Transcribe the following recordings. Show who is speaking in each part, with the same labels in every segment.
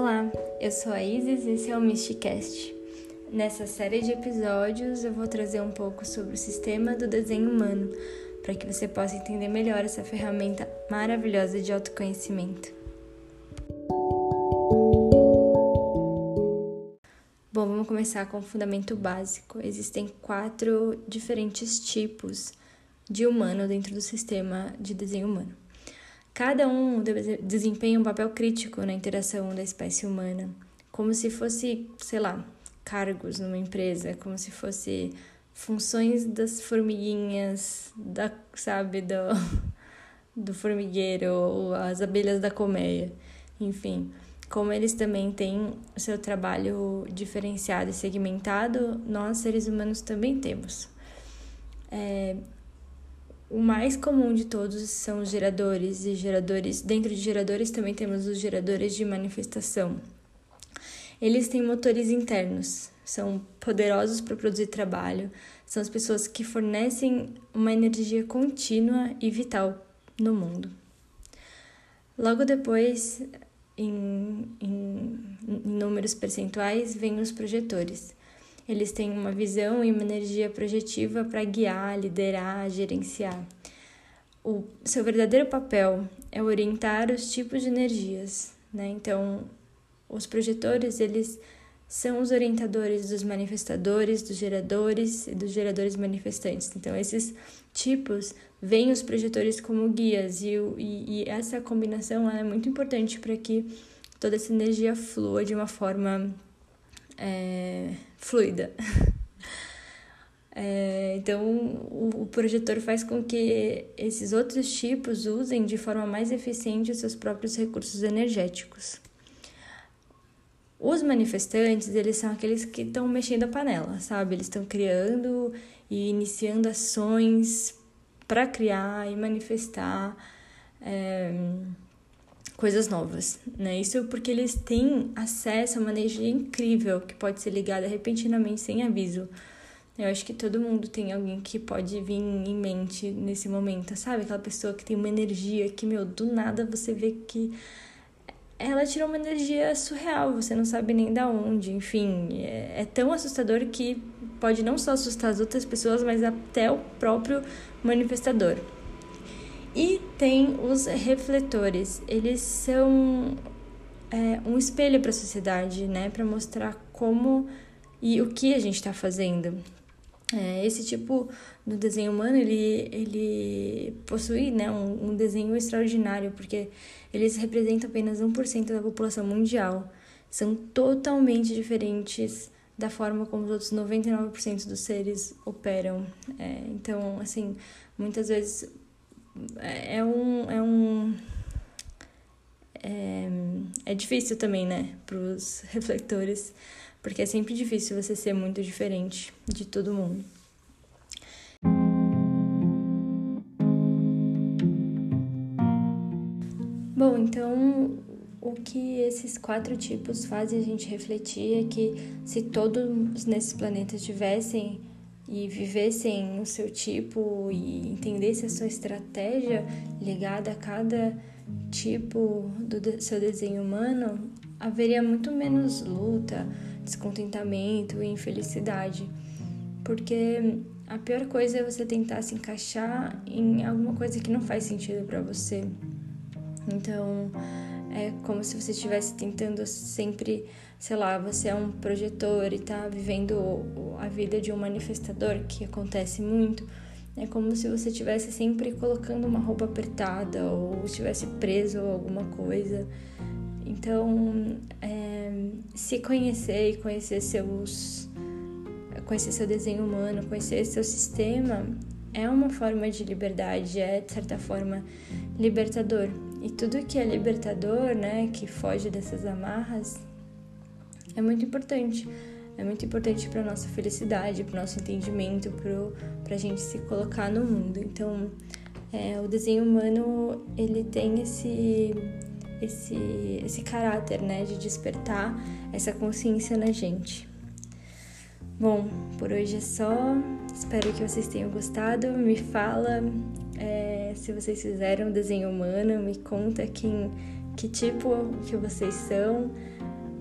Speaker 1: Olá, eu sou a Isis e esse é o Mysticast. Nessa série de episódios eu vou trazer um pouco sobre o sistema do desenho humano, para que você possa entender melhor essa ferramenta maravilhosa de autoconhecimento. Bom, vamos começar com o fundamento básico. Existem quatro diferentes tipos de humano dentro do sistema de desenho humano. Cada um desempenha um papel crítico na interação da espécie humana, como se fosse, sei lá, cargos numa empresa, como se fosse funções das formiguinhas, da, sabe, do, do formigueiro ou as abelhas da colmeia, enfim. Como eles também têm seu trabalho diferenciado e segmentado, nós seres humanos também temos. É, o mais comum de todos são os geradores e geradores. Dentro de geradores também temos os geradores de manifestação. Eles têm motores internos, são poderosos para produzir trabalho, são as pessoas que fornecem uma energia contínua e vital no mundo. Logo depois, em, em, em números percentuais, vêm os projetores eles têm uma visão e uma energia projetiva para guiar, liderar, gerenciar. O seu verdadeiro papel é orientar os tipos de energias, né? Então, os projetores, eles são os orientadores dos manifestadores, dos geradores e dos geradores manifestantes. Então, esses tipos veem os projetores como guias e, e, e essa combinação é muito importante para que toda essa energia flua de uma forma é, fluida. É, então, o, o projetor faz com que esses outros tipos usem de forma mais eficiente os seus próprios recursos energéticos. Os manifestantes, eles são aqueles que estão mexendo a panela, sabe? Eles estão criando e iniciando ações para criar e manifestar. É, coisas novas, né? Isso porque eles têm acesso a uma energia incrível que pode ser ligada repentinamente sem aviso. Eu acho que todo mundo tem alguém que pode vir em mente nesse momento, sabe? Aquela pessoa que tem uma energia que, meu, do nada você vê que ela tirou uma energia surreal, você não sabe nem da onde. Enfim, é, é tão assustador que pode não só assustar as outras pessoas, mas até o próprio manifestador. E tem os refletores, eles são é, um espelho para a sociedade, né? Para mostrar como e o que a gente está fazendo. É, esse tipo do desenho humano, ele, ele possui né, um, um desenho extraordinário, porque eles representam apenas 1% da população mundial. São totalmente diferentes da forma como os outros 99% dos seres operam. É, então, assim, muitas vezes é, é um. É, um, é, é difícil também, né, para os refletores, porque é sempre difícil você ser muito diferente de todo mundo. Bom, então o que esses quatro tipos fazem a gente refletir é que se todos nesses planetas tivessem e vivessem o seu tipo e entendessem a sua estratégia ligada a cada tipo do seu desenho humano, haveria muito menos luta, descontentamento e infelicidade. Porque a pior coisa é você tentar se encaixar em alguma coisa que não faz sentido para você. Então, é como se você estivesse tentando sempre sei lá, você é um projetor e tá vivendo a vida de um manifestador, que acontece muito, é como se você estivesse sempre colocando uma roupa apertada ou estivesse preso a alguma coisa. Então, é, se conhecer e conhecer seus conhecer seu desenho humano, conhecer seu sistema é uma forma de liberdade, é de certa forma libertador. E tudo que é libertador, né, que foge dessas amarras, é muito importante. É muito importante para nossa felicidade, para nosso entendimento, para a gente se colocar no mundo. Então, é, o desenho humano ele tem esse esse esse caráter, né, de despertar essa consciência na gente. Bom, por hoje é só. Espero que vocês tenham gostado. Me fala é, se vocês fizeram desenho humano, me conta quem que tipo que vocês são.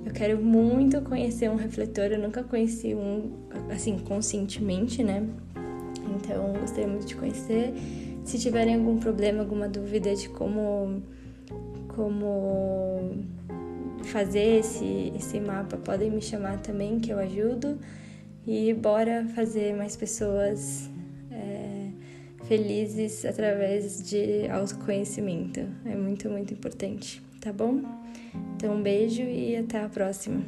Speaker 1: Eu quero muito conhecer um refletor, eu nunca conheci um assim conscientemente, né? Então, gostaria muito de conhecer. Se tiverem algum problema, alguma dúvida de como como fazer esse, esse mapa, podem me chamar também que eu ajudo. E bora fazer mais pessoas é, felizes através de autoconhecimento. É muito, muito importante, tá bom? Então, um beijo e até a próxima.